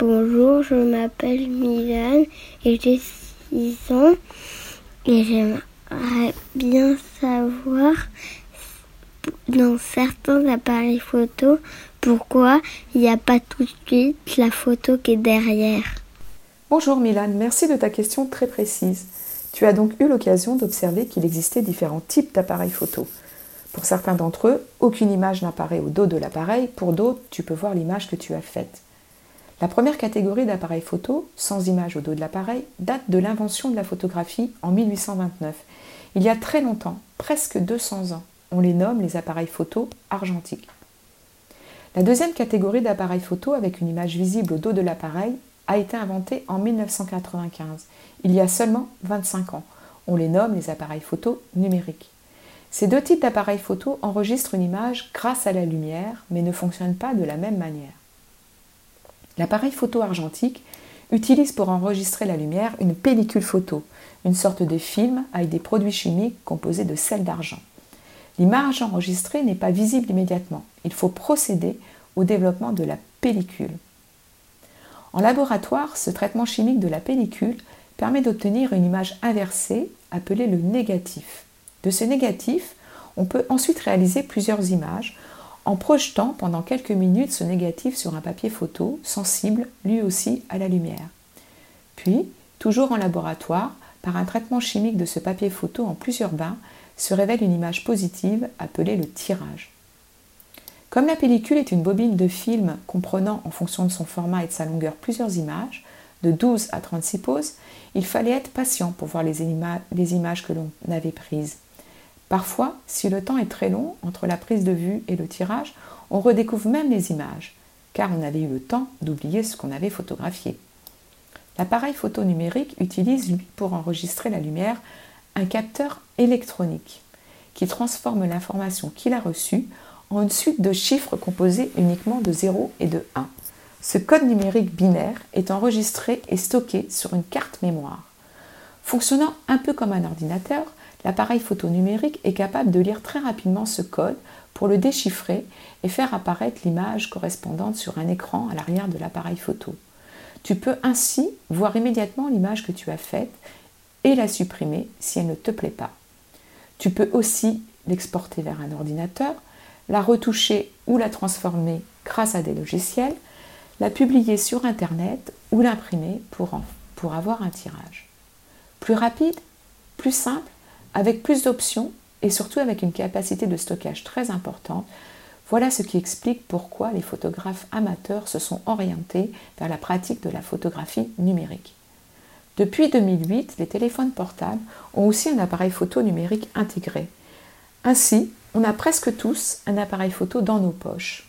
Bonjour, je m'appelle Milan et j'ai 6 ans et j'aimerais bien savoir dans certains appareils photo pourquoi il n'y a pas tout de suite la photo qui est derrière. Bonjour Milan, merci de ta question très précise. Tu as donc eu l'occasion d'observer qu'il existait différents types d'appareils photo. Pour certains d'entre eux, aucune image n'apparaît au dos de l'appareil, pour d'autres, tu peux voir l'image que tu as faite. La première catégorie d'appareils photo, sans image au dos de l'appareil, date de l'invention de la photographie en 1829. Il y a très longtemps, presque 200 ans. On les nomme les appareils photo argentiques. La deuxième catégorie d'appareils photo avec une image visible au dos de l'appareil a été inventée en 1995, il y a seulement 25 ans. On les nomme les appareils photo numériques. Ces deux types d'appareils photo enregistrent une image grâce à la lumière, mais ne fonctionnent pas de la même manière. L'appareil photo argentique utilise pour enregistrer la lumière une pellicule photo, une sorte de film avec des produits chimiques composés de sel d'argent. L'image enregistrée n'est pas visible immédiatement. Il faut procéder au développement de la pellicule. En laboratoire, ce traitement chimique de la pellicule permet d'obtenir une image inversée appelée le négatif. De ce négatif, on peut ensuite réaliser plusieurs images en projetant pendant quelques minutes ce négatif sur un papier photo sensible lui aussi à la lumière. Puis, toujours en laboratoire, par un traitement chimique de ce papier photo en plusieurs bains, se révèle une image positive appelée le tirage. Comme la pellicule est une bobine de film comprenant en fonction de son format et de sa longueur plusieurs images, de 12 à 36 poses, il fallait être patient pour voir les, images que l'on avait prises. Parfois, si le temps est très long entre la prise de vue et le tirage, on redécouvre même les images, car on avait eu le temps d'oublier ce qu'on avait photographié. L'appareil photo numérique utilise, lui, pour enregistrer la lumière, un capteur électronique qui transforme l'information qu'il a reçue en une suite de chiffres composés uniquement de 0 et de 1. Ce code numérique binaire est enregistré et stocké sur une carte mémoire. Fonctionnant un peu comme un ordinateur, l'appareil photo numérique est capable de lire très rapidement ce code pour le déchiffrer et faire apparaître l'image correspondante sur un écran à l'arrière de l'appareil photo. Tu peux ainsi voir immédiatement l'image que tu as faite et la supprimer si elle ne te plaît pas. Tu peux aussi l'exporter vers un ordinateur, la retoucher ou la transformer grâce à des logiciels, la publier sur Internet ou l'imprimer pour, avoir un tirage. Plus rapide, plus simple avec plus d'options et surtout avec une capacité de stockage très importante, voilà ce qui explique pourquoi les photographes amateurs se sont orientés vers la pratique de la photographie numérique. Depuis 2008, les téléphones portables ont aussi un appareil photo numérique intégré. Ainsi, on a presque tous un appareil photo dans nos poches.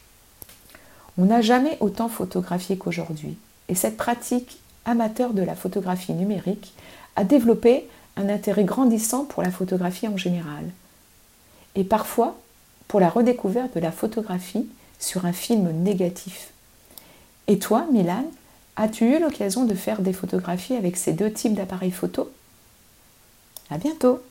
On n'a jamais autant photographié qu'aujourd'hui, et cette pratique amateur de la photographie numérique a développé un intérêt grandissant pour la photographie en général, et parfois pour la redécouverte de la photographie sur un film négatif. Et toi, Milan, as-tu eu l'occasion de faire des photographies avec ces deux types d'appareils photo? À bientôt